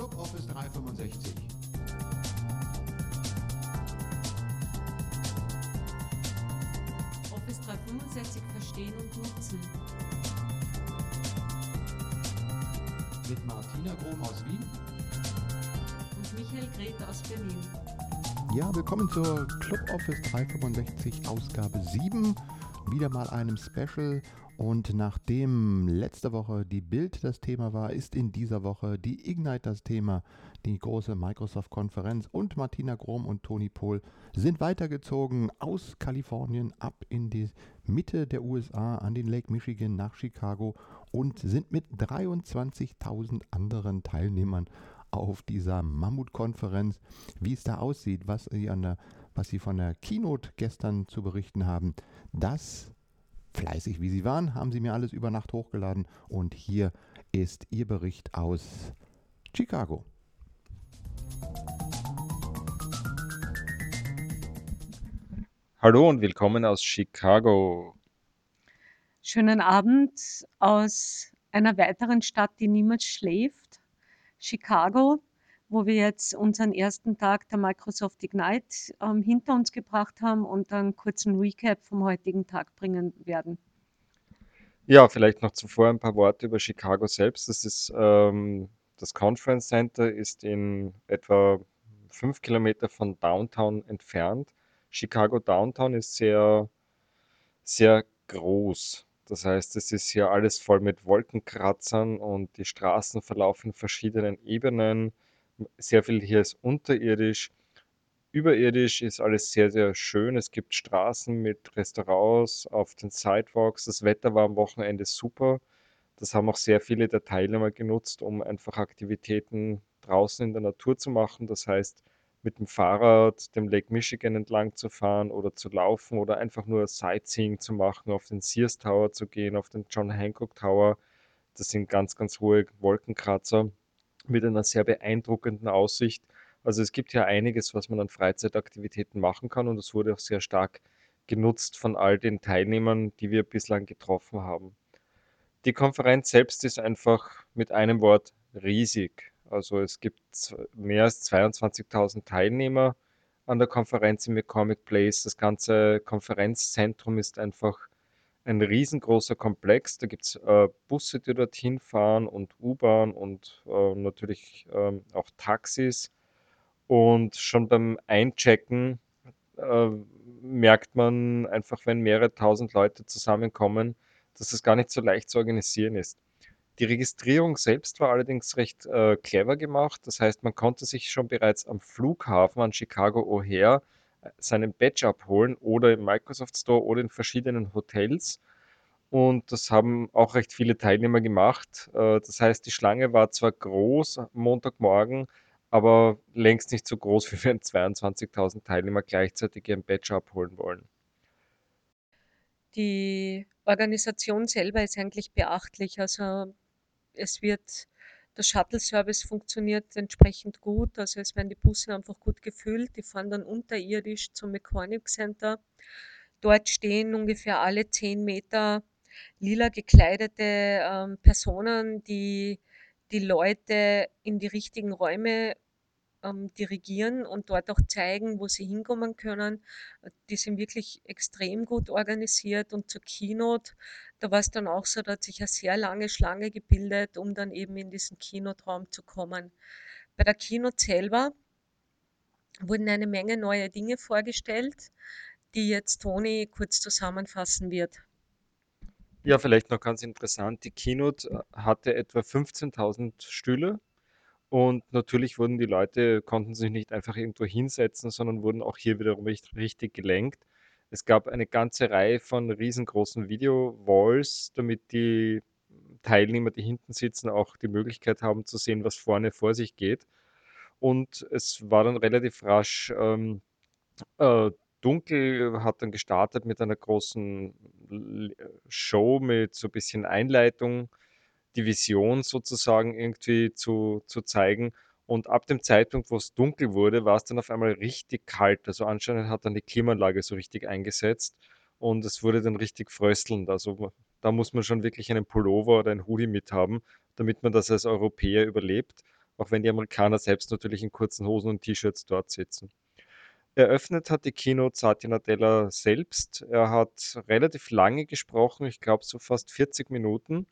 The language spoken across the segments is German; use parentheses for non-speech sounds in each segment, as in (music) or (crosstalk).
Club Office 365. Office 365 verstehen und nutzen. Mit Martina Grom aus Wien. Und Michael Grete aus Berlin. Ja, willkommen zur Club Office 365 Ausgabe 7. Wieder mal einem Special. Und nachdem letzte Woche die Bild das Thema war, ist in dieser Woche die Ignite das Thema. Die große Microsoft-Konferenz und Martina Grom und Toni Pohl sind weitergezogen aus Kalifornien ab in die Mitte der USA an den Lake Michigan nach Chicago und sind mit 23.000 anderen Teilnehmern auf dieser Mammutkonferenz. Wie es da aussieht, was sie, an der, was sie von der Keynote gestern zu berichten haben, das fleißig wie sie waren, haben sie mir alles über Nacht hochgeladen und hier ist ihr Bericht aus Chicago. Hallo und willkommen aus Chicago. Schönen Abend aus einer weiteren Stadt, die niemals schläft, Chicago, wo wir jetzt unseren ersten Tag der Microsoft Ignite ähm, hinter uns gebracht haben und einen kurzen Recap vom heutigen Tag bringen werden. Ja, vielleicht noch zuvor ein paar Worte über Chicago selbst. Das ist ähm, das Conference Center ist in etwa fünf Kilometer von Downtown entfernt. Chicago Downtown ist sehr, sehr groß. Das heißt, es ist hier alles voll mit Wolkenkratzern und die Straßen verlaufen in verschiedenen Ebenen. Sehr viel hier ist unterirdisch. Überirdisch ist alles sehr, sehr schön. Es gibt Straßen mit Restaurants auf den Sidewalks. Das Wetter war am Wochenende super. Das haben auch sehr viele der Teilnehmer genutzt, um einfach Aktivitäten draußen in der Natur zu machen. Das heißt, mit dem Fahrrad dem Lake Michigan entlang zu fahren oder zu laufen oder einfach nur Sightseeing zu machen, auf den Sears Tower zu gehen, auf den John Hancock Tower. Das sind ganz, ganz hohe Wolkenkratzer mit einer sehr beeindruckenden Aussicht. Also es gibt ja einiges, was man an Freizeitaktivitäten machen kann und es wurde auch sehr stark genutzt von all den Teilnehmern, die wir bislang getroffen haben. Die Konferenz selbst ist einfach mit einem Wort riesig. Also es gibt mehr als 22.000 Teilnehmer an der Konferenz im Comic Place. Das ganze Konferenzzentrum ist einfach ein riesengroßer Komplex. Da gibt es äh, Busse, die dorthin fahren und U-Bahn und äh, natürlich ähm, auch Taxis. Und schon beim Einchecken äh, merkt man einfach, wenn mehrere tausend Leute zusammenkommen, dass es gar nicht so leicht zu organisieren ist. Die Registrierung selbst war allerdings recht äh, clever gemacht. Das heißt, man konnte sich schon bereits am Flughafen an Chicago O'Hare seinen Badge abholen oder im Microsoft Store oder in verschiedenen Hotels. Und das haben auch recht viele Teilnehmer gemacht. Äh, das heißt, die Schlange war zwar groß am Montagmorgen, aber längst nicht so groß, (laughs) wie wenn 22.000 Teilnehmer gleichzeitig ihren Badge abholen wollen. Die Organisation selber ist eigentlich beachtlich. Also es wird, der Shuttle-Service funktioniert entsprechend gut. Also es werden die Busse einfach gut gefüllt. Die fahren dann unterirdisch zum Mechanic Center. Dort stehen ungefähr alle zehn Meter lila gekleidete ähm, Personen, die die Leute in die richtigen Räume ähm, dirigieren und dort auch zeigen, wo sie hinkommen können. Die sind wirklich extrem gut organisiert und zur Keynote, da war es dann auch so, da hat sich eine sehr lange Schlange gebildet, um dann eben in diesen Keynote-Raum zu kommen. Bei der Keynote selber wurden eine Menge neue Dinge vorgestellt, die jetzt Toni kurz zusammenfassen wird. Ja, vielleicht noch ganz interessant. Die Keynote äh, hatte etwa 15.000 Stühle und natürlich wurden die Leute, konnten sich nicht einfach irgendwo hinsetzen, sondern wurden auch hier wiederum richtig, richtig gelenkt. Es gab eine ganze Reihe von riesengroßen Video-Walls, damit die Teilnehmer, die hinten sitzen, auch die Möglichkeit haben zu sehen, was vorne vor sich geht. Und es war dann relativ rasch ähm, äh, dunkel, hat dann gestartet mit einer großen Show mit so ein bisschen Einleitung die Vision sozusagen irgendwie zu, zu zeigen. Und ab dem Zeitpunkt, wo es dunkel wurde, war es dann auf einmal richtig kalt. Also anscheinend hat dann die Klimaanlage so richtig eingesetzt und es wurde dann richtig fröstelnd. Also da muss man schon wirklich einen Pullover oder ein Hoodie mit haben, damit man das als Europäer überlebt. auch wenn die Amerikaner selbst natürlich in kurzen Hosen und T-Shirts dort sitzen. Eröffnet hat die Keynote Satya Nadella selbst. Er hat relativ lange gesprochen, ich glaube so fast 40 Minuten,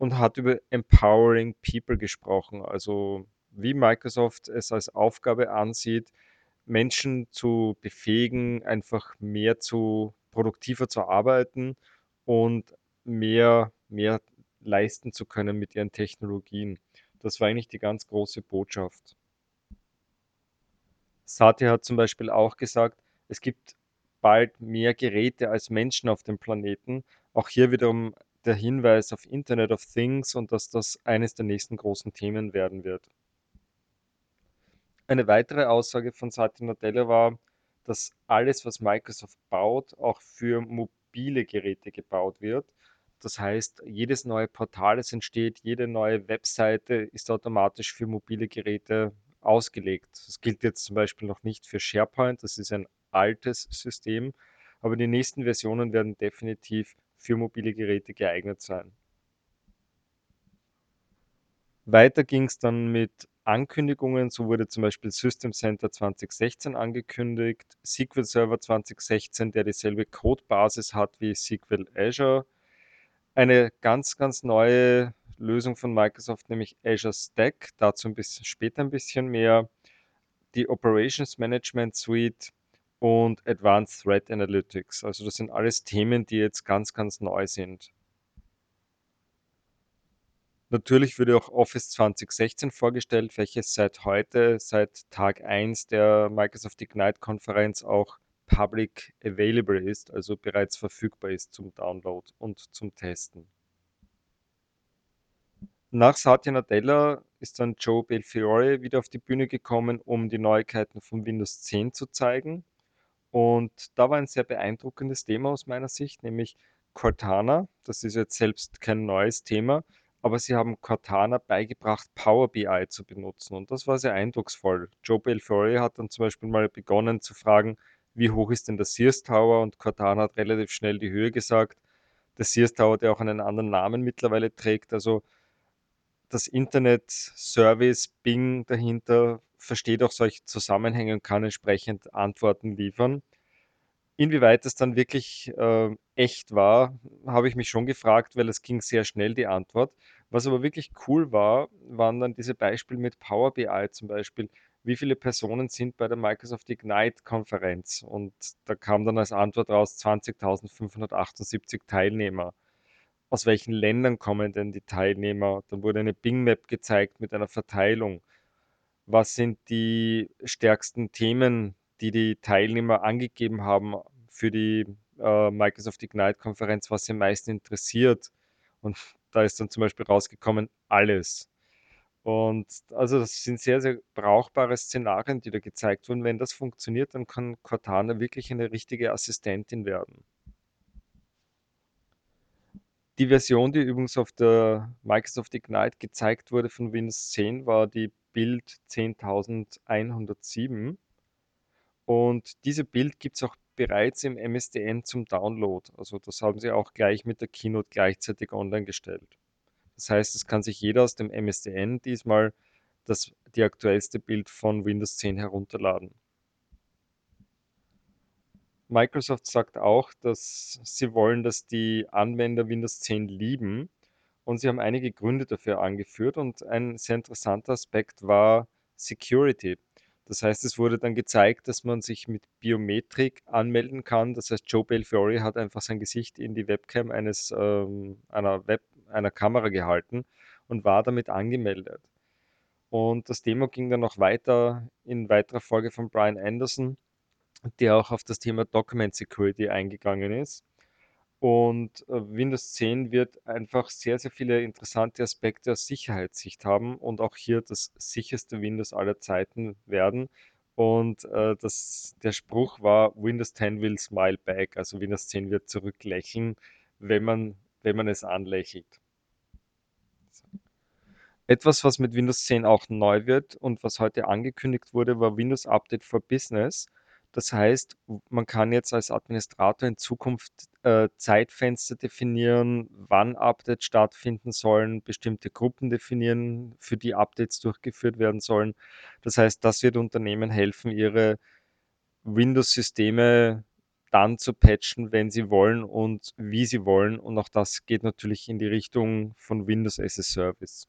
und hat über Empowering People gesprochen, also wie Microsoft es als Aufgabe ansieht, Menschen zu befähigen, einfach mehr zu produktiver zu arbeiten und mehr, mehr leisten zu können mit ihren Technologien. Das war eigentlich die ganz große Botschaft. Satya hat zum Beispiel auch gesagt, es gibt bald mehr Geräte als Menschen auf dem Planeten. Auch hier wiederum der Hinweis auf Internet of Things und dass das eines der nächsten großen Themen werden wird. Eine weitere Aussage von Satya Nadella war, dass alles, was Microsoft baut, auch für mobile Geräte gebaut wird. Das heißt, jedes neue Portal, das entsteht, jede neue Webseite ist automatisch für mobile Geräte ausgelegt. Das gilt jetzt zum Beispiel noch nicht für SharePoint, das ist ein altes System, aber die nächsten Versionen werden definitiv für mobile Geräte geeignet sein. Weiter ging es dann mit Ankündigungen. So wurde zum Beispiel System Center 2016 angekündigt, SQL Server 2016, der dieselbe Codebasis hat wie SQL Azure. Eine ganz, ganz neue Lösung von Microsoft, nämlich Azure Stack. Dazu ein bisschen später ein bisschen mehr. Die Operations Management Suite und Advanced Threat Analytics. Also das sind alles Themen, die jetzt ganz, ganz neu sind. Natürlich wurde auch Office 2016 vorgestellt, welches seit heute, seit Tag 1 der Microsoft Ignite-Konferenz auch public available ist, also bereits verfügbar ist zum Download und zum Testen. Nach Satya Nadella ist dann Joe Belfiore wieder auf die Bühne gekommen, um die Neuigkeiten von Windows 10 zu zeigen. Und da war ein sehr beeindruckendes Thema aus meiner Sicht, nämlich Cortana. Das ist jetzt selbst kein neues Thema, aber sie haben Cortana beigebracht, Power BI zu benutzen. Und das war sehr eindrucksvoll. Joe Belfiore hat dann zum Beispiel mal begonnen zu fragen, wie hoch ist denn der Sears Tower? Und Cortana hat relativ schnell die Höhe gesagt. Der Sears Tower, der auch einen anderen Namen mittlerweile trägt. Also das Internet-Service Bing dahinter versteht auch solche Zusammenhänge und kann entsprechend Antworten liefern. Inwieweit das dann wirklich äh, echt war, habe ich mich schon gefragt, weil es ging sehr schnell die Antwort. Was aber wirklich cool war, waren dann diese Beispiele mit Power BI zum Beispiel. Wie viele Personen sind bei der Microsoft Ignite-Konferenz? Und da kam dann als Antwort raus 20.578 Teilnehmer aus welchen Ländern kommen denn die Teilnehmer? Dann wurde eine Bing-Map gezeigt mit einer Verteilung. Was sind die stärksten Themen, die die Teilnehmer angegeben haben für die äh, Microsoft Ignite-Konferenz, was sie am meisten interessiert? Und (laughs) da ist dann zum Beispiel rausgekommen, alles. Und also das sind sehr, sehr brauchbare Szenarien, die da gezeigt wurden. Wenn das funktioniert, dann kann Cortana wirklich eine richtige Assistentin werden. Die Version, die übrigens auf der Microsoft Ignite gezeigt wurde von Windows 10, war die Build 10107. Und diese Build gibt es auch bereits im MSDN zum Download. Also das haben sie auch gleich mit der Keynote gleichzeitig online gestellt. Das heißt, es kann sich jeder aus dem MSDN diesmal das, die aktuellste Bild von Windows 10 herunterladen. Microsoft sagt auch, dass sie wollen, dass die Anwender Windows 10 lieben. Und sie haben einige Gründe dafür angeführt. Und ein sehr interessanter Aspekt war Security. Das heißt, es wurde dann gezeigt, dass man sich mit Biometrik anmelden kann. Das heißt, Joe Belfiore hat einfach sein Gesicht in die Webcam eines, ähm, einer, Web, einer Kamera gehalten und war damit angemeldet. Und das Demo ging dann noch weiter in weiterer Folge von Brian Anderson der auch auf das Thema Document Security eingegangen ist. Und äh, Windows 10 wird einfach sehr, sehr viele interessante Aspekte aus Sicherheitssicht haben und auch hier das sicherste Windows aller Zeiten werden. Und äh, das, der Spruch war, Windows 10 will smile back, also Windows 10 wird zurücklächeln, wenn man, wenn man es anlächelt. Etwas, was mit Windows 10 auch neu wird und was heute angekündigt wurde, war Windows Update for Business. Das heißt, man kann jetzt als Administrator in Zukunft äh, Zeitfenster definieren, wann Updates stattfinden sollen, bestimmte Gruppen definieren, für die Updates durchgeführt werden sollen. Das heißt, das wird Unternehmen helfen, ihre Windows-Systeme dann zu patchen, wenn sie wollen und wie sie wollen. Und auch das geht natürlich in die Richtung von Windows as a Service.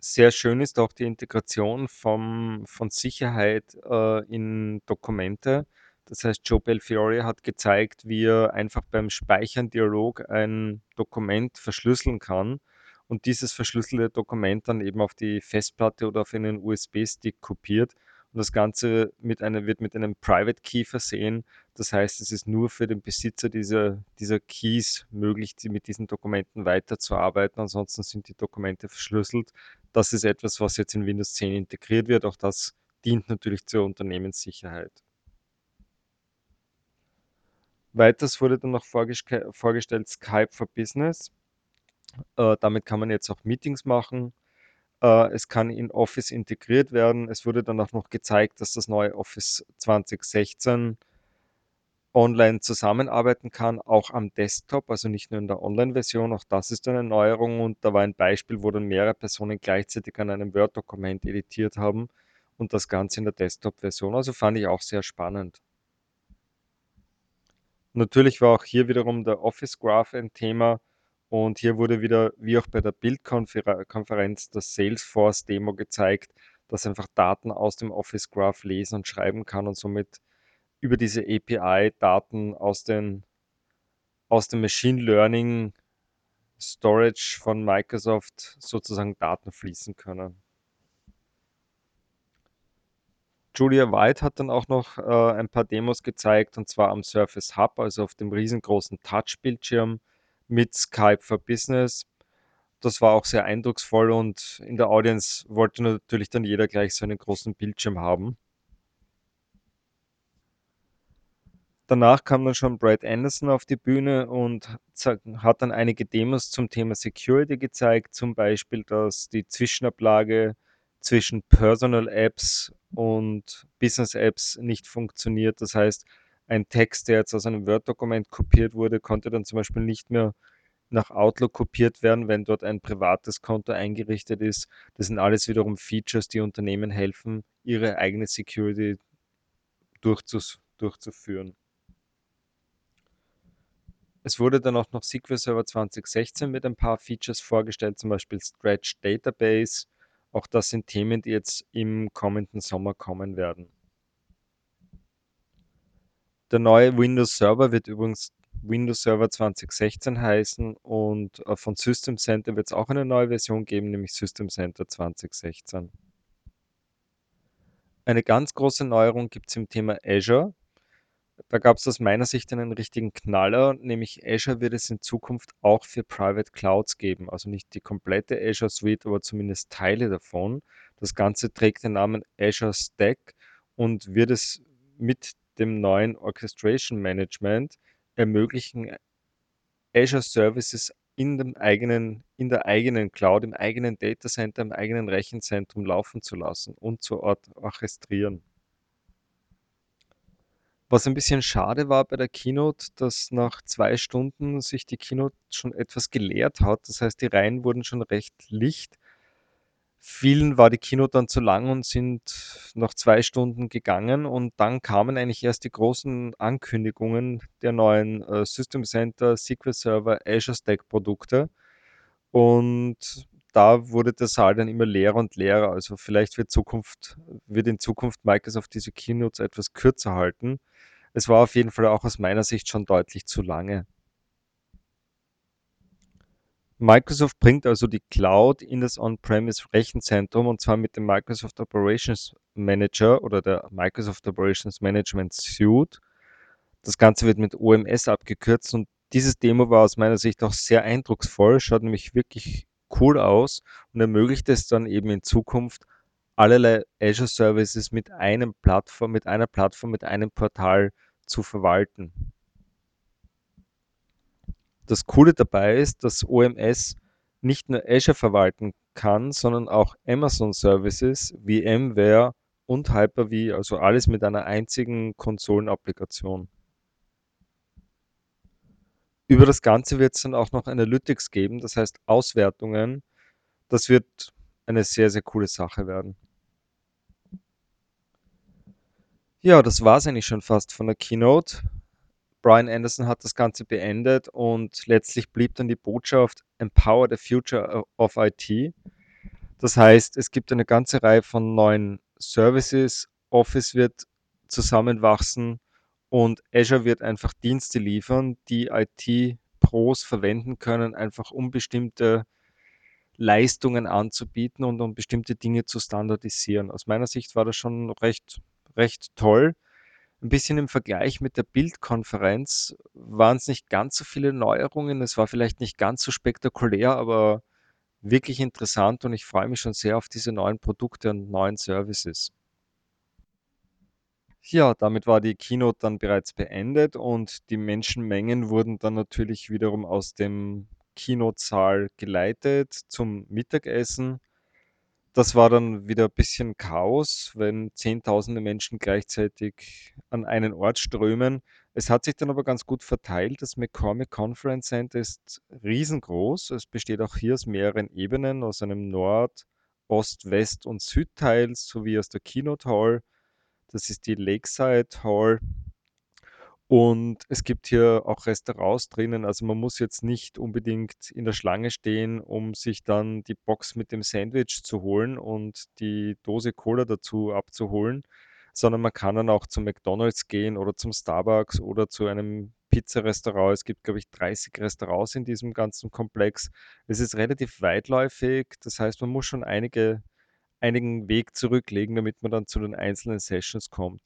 Sehr schön ist auch die Integration vom, von Sicherheit äh, in Dokumente. Das heißt, Joe Belfiore hat gezeigt, wie er einfach beim Speichern Dialog ein Dokument verschlüsseln kann und dieses verschlüsselte Dokument dann eben auf die Festplatte oder auf einen USB-Stick kopiert und das Ganze mit einer, wird mit einem Private Key versehen. Das heißt, es ist nur für den Besitzer dieser, dieser Keys möglich, mit diesen Dokumenten weiterzuarbeiten. Ansonsten sind die Dokumente verschlüsselt. Das ist etwas, was jetzt in Windows 10 integriert wird. Auch das dient natürlich zur Unternehmenssicherheit. Weiters wurde dann noch vorgestellt Skype for Business. Äh, damit kann man jetzt auch Meetings machen. Äh, es kann in Office integriert werden. Es wurde dann auch noch gezeigt, dass das neue Office 2016 online zusammenarbeiten kann, auch am Desktop, also nicht nur in der Online-Version. Auch das ist eine Neuerung und da war ein Beispiel, wo dann mehrere Personen gleichzeitig an einem Word-Dokument editiert haben und das Ganze in der Desktop-Version. Also fand ich auch sehr spannend. Natürlich war auch hier wiederum der Office Graph ein Thema. Und hier wurde wieder, wie auch bei der Bildkonferenz, das Salesforce-Demo gezeigt, das einfach Daten aus dem Office Graph lesen und schreiben kann und somit über diese API Daten aus, den, aus dem Machine Learning Storage von Microsoft sozusagen Daten fließen können. Julia White hat dann auch noch äh, ein paar Demos gezeigt, und zwar am Surface Hub, also auf dem riesengroßen Touch-Bildschirm mit Skype for Business. Das war auch sehr eindrucksvoll und in der Audience wollte natürlich dann jeder gleich so einen großen Bildschirm haben. Danach kam dann schon Brad Anderson auf die Bühne und hat dann einige Demos zum Thema Security gezeigt, zum Beispiel, dass die Zwischenablage zwischen Personal Apps und Business Apps nicht funktioniert. Das heißt, ein Text, der jetzt aus einem Word-Dokument kopiert wurde, konnte dann zum Beispiel nicht mehr nach Outlook kopiert werden, wenn dort ein privates Konto eingerichtet ist. Das sind alles wiederum Features, die Unternehmen helfen, ihre eigene Security durchzus durchzuführen. Es wurde dann auch noch SQL Server 2016 mit ein paar Features vorgestellt, zum Beispiel Stretch Database. Auch das sind Themen, die jetzt im kommenden Sommer kommen werden. Der neue Windows Server wird übrigens Windows Server 2016 heißen und äh, von System Center wird es auch eine neue Version geben, nämlich System Center 2016. Eine ganz große Neuerung gibt es im Thema Azure. Da gab es aus meiner Sicht einen richtigen Knaller, nämlich Azure wird es in Zukunft auch für Private Clouds geben. Also nicht die komplette Azure Suite, aber zumindest Teile davon. Das Ganze trägt den Namen Azure Stack und wird es mit dem neuen Orchestration Management ermöglichen, Azure Services in, dem eigenen, in der eigenen Cloud, im eigenen Data Center, im eigenen Rechenzentrum laufen zu lassen und zu orchestrieren. Was ein bisschen schade war bei der Keynote, dass nach zwei Stunden sich die Keynote schon etwas geleert hat. Das heißt, die Reihen wurden schon recht licht Vielen war die Keynote dann zu lang und sind nach zwei Stunden gegangen und dann kamen eigentlich erst die großen Ankündigungen der neuen äh, System Center, SQL Server, Azure Stack Produkte und da wurde der Saal dann immer leerer und leerer. Also vielleicht wird, Zukunft, wird in Zukunft Microsoft diese Keynotes etwas kürzer halten. Es war auf jeden Fall auch aus meiner Sicht schon deutlich zu lange. Microsoft bringt also die Cloud in das On-Premise-Rechenzentrum und zwar mit dem Microsoft Operations Manager oder der Microsoft Operations Management Suite. Das Ganze wird mit OMS abgekürzt und dieses Demo war aus meiner Sicht auch sehr eindrucksvoll, schaut nämlich wirklich cool aus und ermöglicht es dann eben in Zukunft allerlei Azure Services mit einem Plattform, mit einer Plattform, mit einem Portal zu verwalten. Das Coole dabei ist, dass OMS nicht nur Azure verwalten kann, sondern auch Amazon Services, VMware und Hyper-V, also alles mit einer einzigen Konsolenapplikation. Über das Ganze wird es dann auch noch Analytics geben, das heißt Auswertungen. Das wird eine sehr, sehr coole Sache werden. Ja, das war es eigentlich schon fast von der Keynote. Brian Anderson hat das Ganze beendet und letztlich blieb dann die Botschaft Empower the Future of IT. Das heißt, es gibt eine ganze Reihe von neuen Services, Office wird zusammenwachsen und Azure wird einfach Dienste liefern, die IT-Pros verwenden können, einfach um bestimmte Leistungen anzubieten und um bestimmte Dinge zu standardisieren. Aus meiner Sicht war das schon recht, recht toll. Ein bisschen im Vergleich mit der Bildkonferenz waren es nicht ganz so viele Neuerungen. Es war vielleicht nicht ganz so spektakulär, aber wirklich interessant und ich freue mich schon sehr auf diese neuen Produkte und neuen Services. Ja, damit war die Keynote dann bereits beendet und die Menschenmengen wurden dann natürlich wiederum aus dem Keynote-Saal geleitet zum Mittagessen. Das war dann wieder ein bisschen Chaos, wenn Zehntausende Menschen gleichzeitig an einen Ort strömen. Es hat sich dann aber ganz gut verteilt. Das McCormick Conference Center ist riesengroß. Es besteht auch hier aus mehreren Ebenen, aus einem Nord-, Ost-, West- und Südteil sowie aus der Keynote Hall. Das ist die Lakeside Hall. Und es gibt hier auch Restaurants drinnen. Also man muss jetzt nicht unbedingt in der Schlange stehen, um sich dann die Box mit dem Sandwich zu holen und die Dose Cola dazu abzuholen, sondern man kann dann auch zum McDonald's gehen oder zum Starbucks oder zu einem Pizzarestaurant. Es gibt, glaube ich, 30 Restaurants in diesem ganzen Komplex. Es ist relativ weitläufig. Das heißt, man muss schon einige, einigen Weg zurücklegen, damit man dann zu den einzelnen Sessions kommt.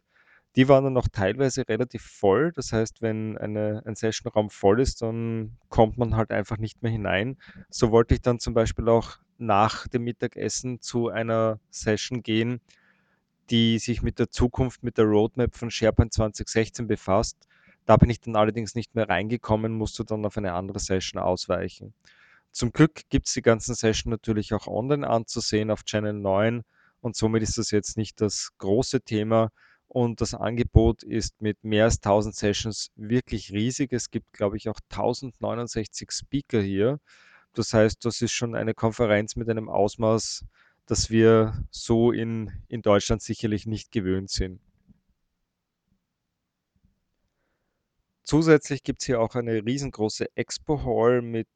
Die waren dann auch teilweise relativ voll. Das heißt, wenn eine, ein Sessionraum voll ist, dann kommt man halt einfach nicht mehr hinein. So wollte ich dann zum Beispiel auch nach dem Mittagessen zu einer Session gehen, die sich mit der Zukunft, mit der Roadmap von SharePoint 2016 befasst. Da bin ich dann allerdings nicht mehr reingekommen, musste dann auf eine andere Session ausweichen. Zum Glück gibt es die ganzen Sessions natürlich auch online anzusehen auf Channel 9 und somit ist das jetzt nicht das große Thema und das Angebot ist mit mehr als 1000 Sessions wirklich riesig. Es gibt, glaube ich, auch 1069 Speaker hier. Das heißt, das ist schon eine Konferenz mit einem Ausmaß, das wir so in, in Deutschland sicherlich nicht gewöhnt sind. Zusätzlich gibt es hier auch eine riesengroße Expo Hall mit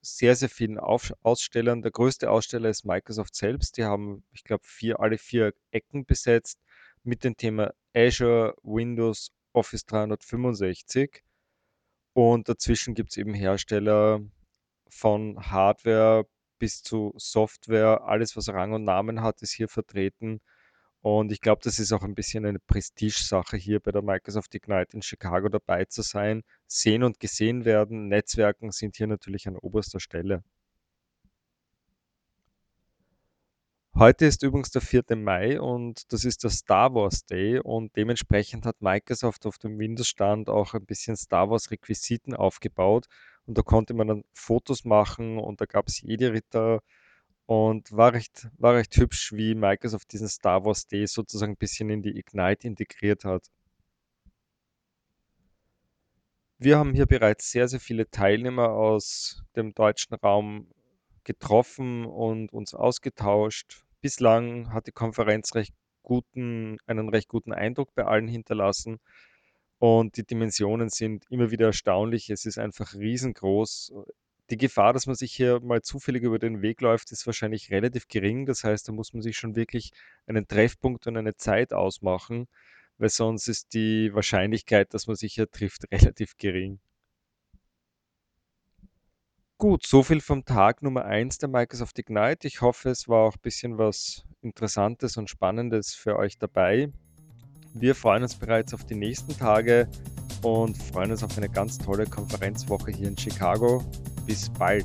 sehr, sehr vielen Auf Ausstellern. Der größte Aussteller ist Microsoft selbst. Die haben, ich glaube, vier, alle vier Ecken besetzt mit dem Thema Azure, Windows, Office 365. Und dazwischen gibt es eben Hersteller von Hardware bis zu Software. Alles, was Rang und Namen hat, ist hier vertreten. Und ich glaube, das ist auch ein bisschen eine Prestigesache hier bei der Microsoft Ignite in Chicago dabei zu sein. Sehen und gesehen werden. Netzwerken sind hier natürlich an oberster Stelle. Heute ist übrigens der 4. Mai und das ist der Star Wars Day und dementsprechend hat Microsoft auf dem Windows-Stand auch ein bisschen Star Wars-Requisiten aufgebaut und da konnte man dann Fotos machen und da gab es Jedi-Ritter und war recht, war recht hübsch, wie Microsoft diesen Star Wars Day sozusagen ein bisschen in die Ignite integriert hat. Wir haben hier bereits sehr, sehr viele Teilnehmer aus dem deutschen Raum getroffen und uns ausgetauscht. Bislang hat die Konferenz recht guten, einen recht guten Eindruck bei allen hinterlassen. Und die Dimensionen sind immer wieder erstaunlich. Es ist einfach riesengroß. Die Gefahr, dass man sich hier mal zufällig über den Weg läuft, ist wahrscheinlich relativ gering. Das heißt, da muss man sich schon wirklich einen Treffpunkt und eine Zeit ausmachen, weil sonst ist die Wahrscheinlichkeit, dass man sich hier trifft, (laughs) relativ gering. Gut, so viel vom Tag Nummer 1 der Microsoft Ignite. Ich hoffe, es war auch ein bisschen was Interessantes und Spannendes für euch dabei. Wir freuen uns bereits auf die nächsten Tage und freuen uns auf eine ganz tolle Konferenzwoche hier in Chicago. Bis bald.